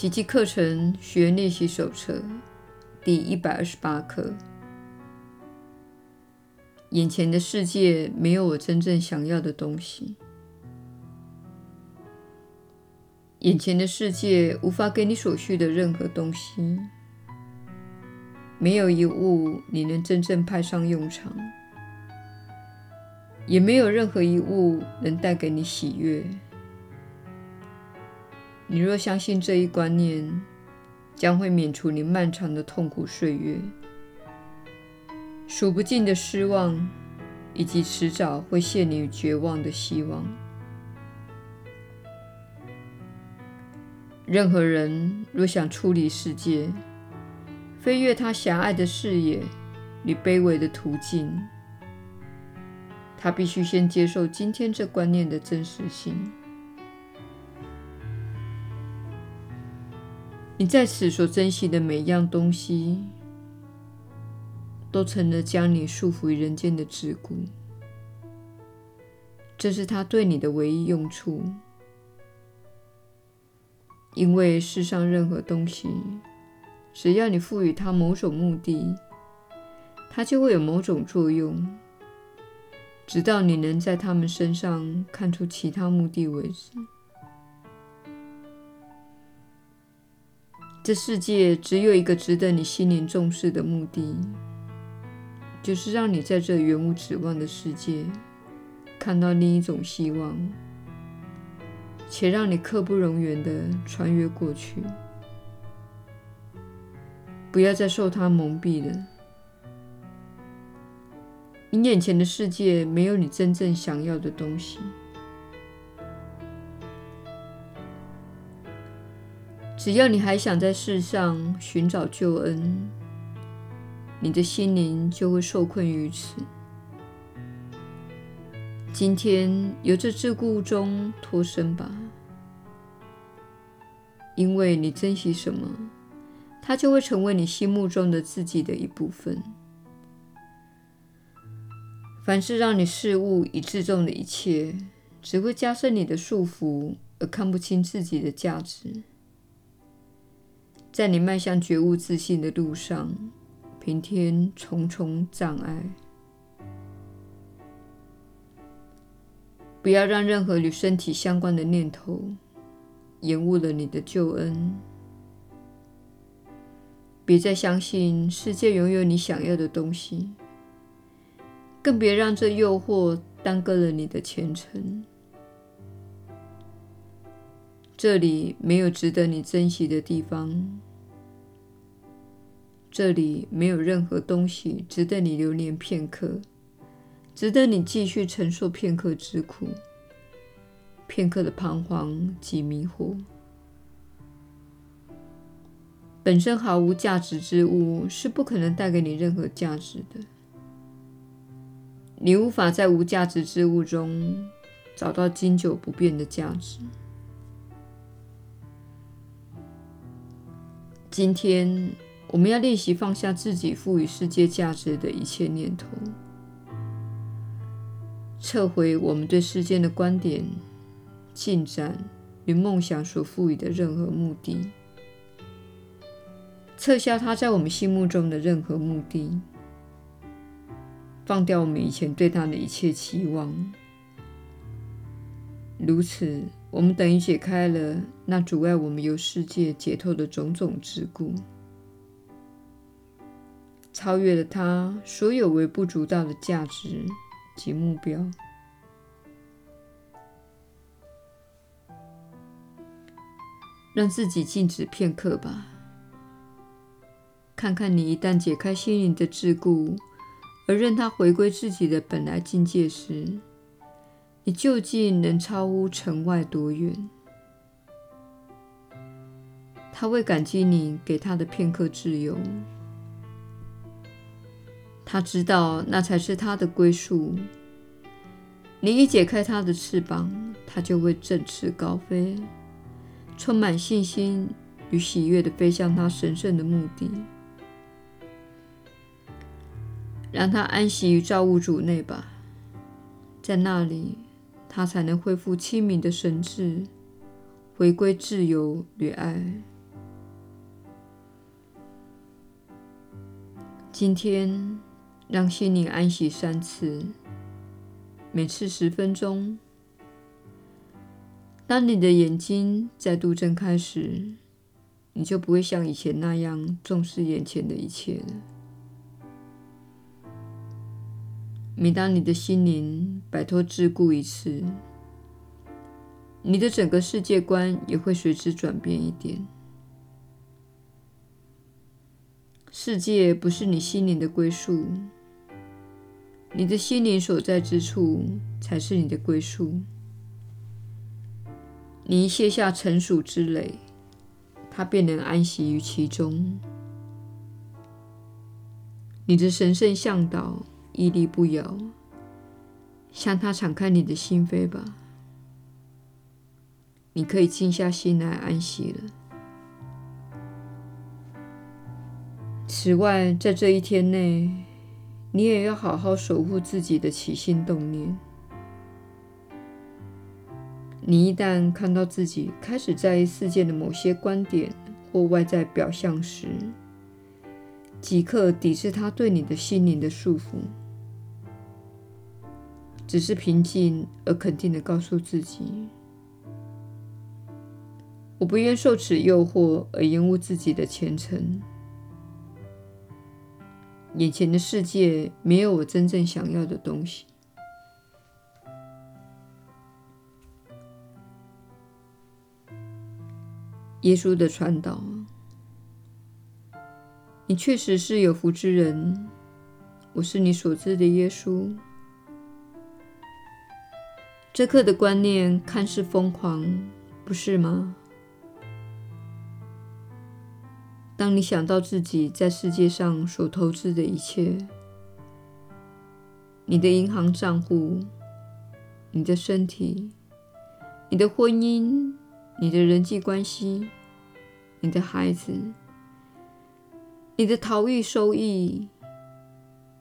奇迹课程学练习手册第一百二十八课：眼前的世界没有我真正想要的东西。眼前的世界无法给你所需的任何东西，没有一物你能真正派上用场，也没有任何一物能带给你喜悦。你若相信这一观念，将会免除你漫长的痛苦岁月、数不尽的失望，以及迟早会陷你于绝望的希望。任何人若想处理世界，飞越他狭隘的视野与卑微的途径，他必须先接受今天这观念的真实性。你在此所珍惜的每一样东西，都成了将你束缚于人间的桎梏。这是他对你的唯一用处。因为世上任何东西，只要你赋予它某种目的，它就会有某种作用，直到你能在它们身上看出其他目的为止。这世界只有一个值得你心灵重视的目的，就是让你在这远无指望的世界看到另一种希望。且让你刻不容缓地穿越过去，不要再受它蒙蔽了。你眼前的世界没有你真正想要的东西。只要你还想在世上寻找救恩，你的心灵就会受困于此。今天由这桎梏中脱身吧，因为你珍惜什么，它就会成为你心目中的自己的一部分。凡是让你视物以自重的一切，只会加深你的束缚，而看不清自己的价值。在你迈向觉悟自信的路上，平添重重障碍。不要让任何与身体相关的念头延误了你的救恩。别再相信世界拥有你想要的东西，更别让这诱惑耽搁了你的前程。这里没有值得你珍惜的地方，这里没有任何东西值得你留恋片刻。值得你继续承受片刻之苦，片刻的彷徨及迷惑。本身毫无价值之物是不可能带给你任何价值的。你无法在无价值之物中找到经久不变的价值。今天，我们要练习放下自己赋予世界价值的一切念头。撤回我们对世间的观点、进展与梦想所赋予的任何目的，撤销它在我们心目中的任何目的，放掉我们以前对它的一切期望。如此，我们等于解开了那阻碍我们由世界解脱的种种桎梏，超越了他所有微不足道的价值及目标，让自己静止片刻吧。看看你一旦解开心灵的桎梏，而任它回归自己的本来境界时，你究竟能超乎城外多远？他会感激你给他的片刻自由。他知道那才是他的归宿。你一解开他的翅膀他就会振翅高飞充满信心与喜悦的飞向他神圣的目的让他安息于造物主内吧。在那里他才能恢复清明的神智回归自由与爱。今天让心灵安息三次，每次十分钟。当你的眼睛再度睁开时，你就不会像以前那样重视眼前的一切了。每当你的心灵摆脱桎梏一次，你的整个世界观也会随之转变一点。世界不是你心灵的归宿，你的心灵所在之处才是你的归宿。你卸下尘属之累，它便能安息于其中。你的神圣向导屹立不摇，向它敞开你的心扉吧。你可以静下心来安息了。此外，在这一天内，你也要好好守护自己的起心动念。你一旦看到自己开始在意世界的某些观点或外在表象时，即刻抵制它对你的心灵的束缚，只是平静而肯定地告诉自己：“我不愿受此诱惑而延误自己的前程。眼前的世界没有我真正想要的东西。”耶稣的传导，你确实是有福之人。我是你所知的耶稣。这刻的观念看似疯狂，不是吗？当你想到自己在世界上所投资的一切，你的银行账户、你的身体、你的婚姻。你的人际关系，你的孩子，你的逃逸收益，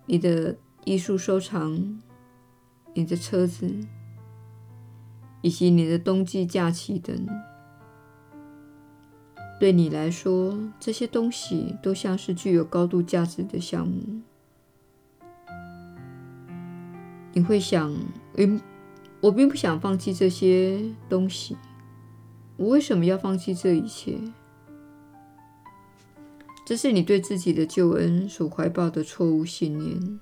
你的艺术收藏，你的车子，以及你的冬季假期等，对你来说，这些东西都像是具有高度价值的项目。你会想，嗯，我并不想放弃这些东西。我为什么要放弃这一切？这是你对自己的救恩所怀抱的错误信念。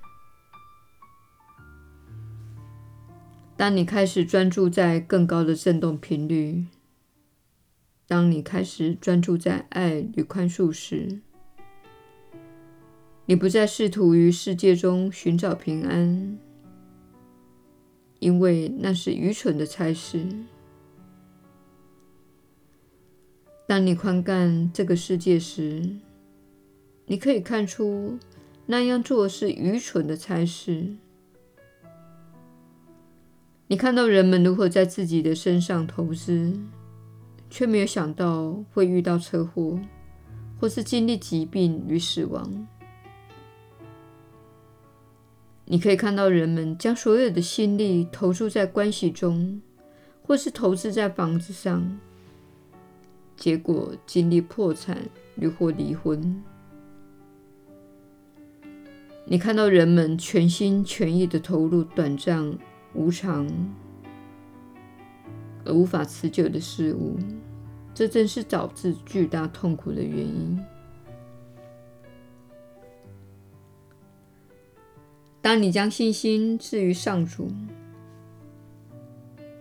当你开始专注在更高的振动频率，当你开始专注在爱与宽恕时，你不再试图于世界中寻找平安，因为那是愚蠢的差事。当你宽干这个世界时，你可以看出那样做是愚蠢的差事。你看到人们如何在自己的身上投资，却没有想到会遇到车祸，或是经历疾病与死亡。你可以看到人们将所有的心力投注在关系中，或是投资在房子上。结果经历破产与或离婚。你看到人们全心全意的投入短暂、无常而无法持久的事物，这正是导致巨大痛苦的原因。当你将信心置于上主，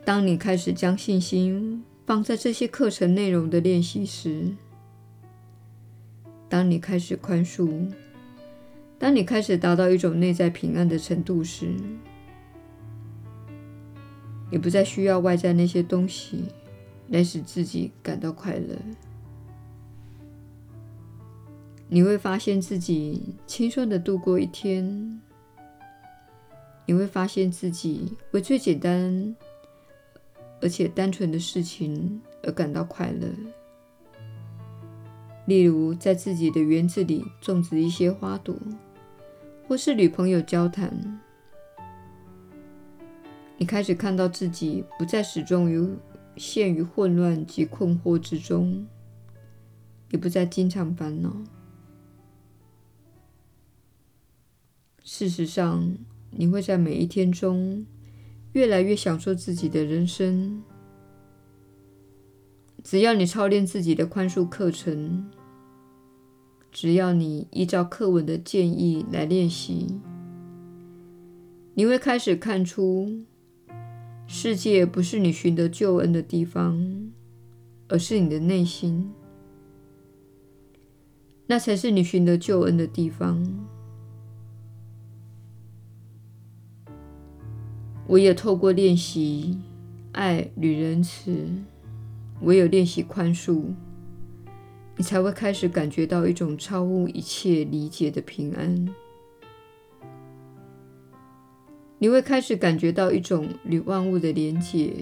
当你开始将信心放在这些课程内容的练习时，当你开始宽恕，当你开始达到一种内在平安的程度时，你不再需要外在那些东西来使自己感到快乐。你会发现自己轻松地度过一天，你会发现自己为最简单。而且单纯的事情而感到快乐，例如在自己的园子里种植一些花朵，或是与朋友交谈。你开始看到自己不再始终于陷于混乱及困惑之中，也不再经常烦恼。事实上，你会在每一天中越来越享受自己的人生。只要你操练自己的宽恕课程，只要你依照课文的建议来练习，你会开始看出，世界不是你寻得救恩的地方，而是你的内心，那才是你寻得救恩的地方。我也透过练习爱与仁慈。唯有练习宽恕，你才会开始感觉到一种超乎一切理解的平安。你会开始感觉到一种与万物的连结，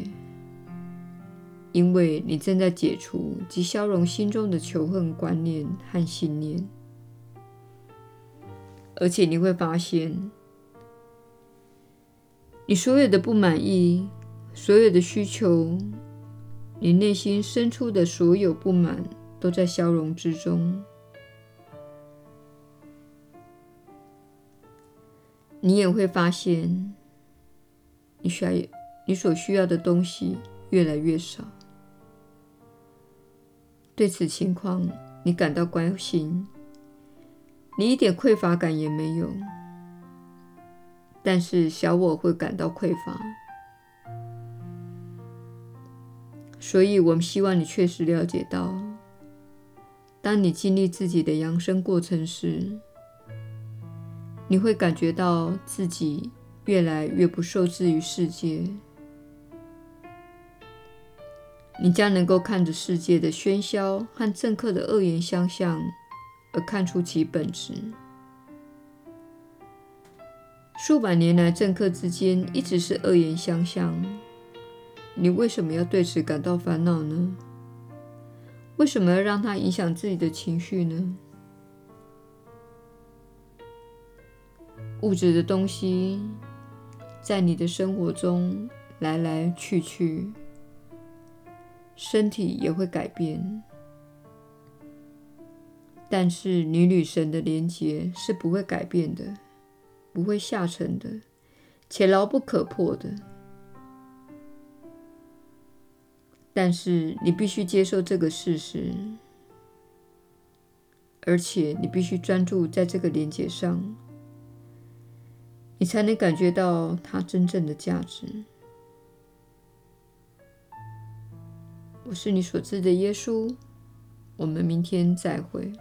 因为你正在解除及消融心中的仇恨观念和信念，而且你会发现，你所有的不满意，所有的需求。你内心深处的所有不满都在消融之中，你也会发现，你需要你所需要的东西越来越少。对此情况，你感到关心，你一点匮乏感也没有，但是小我会感到匮乏。所以，我们希望你确实了解到，当你经历自己的扬升过程时，你会感觉到自己越来越不受制于世界。你将能够看着世界的喧嚣和政客的恶言相向，而看出其本质。数百年来，政客之间一直是恶言相向。你为什么要对此感到烦恼呢？为什么要让它影响自己的情绪呢？物质的东西在你的生活中来来去去，身体也会改变，但是你与神的连结是不会改变的，不会下沉的，且牢不可破的。但是你必须接受这个事实，而且你必须专注在这个连接上，你才能感觉到它真正的价值。我是你所知的耶稣，我们明天再会。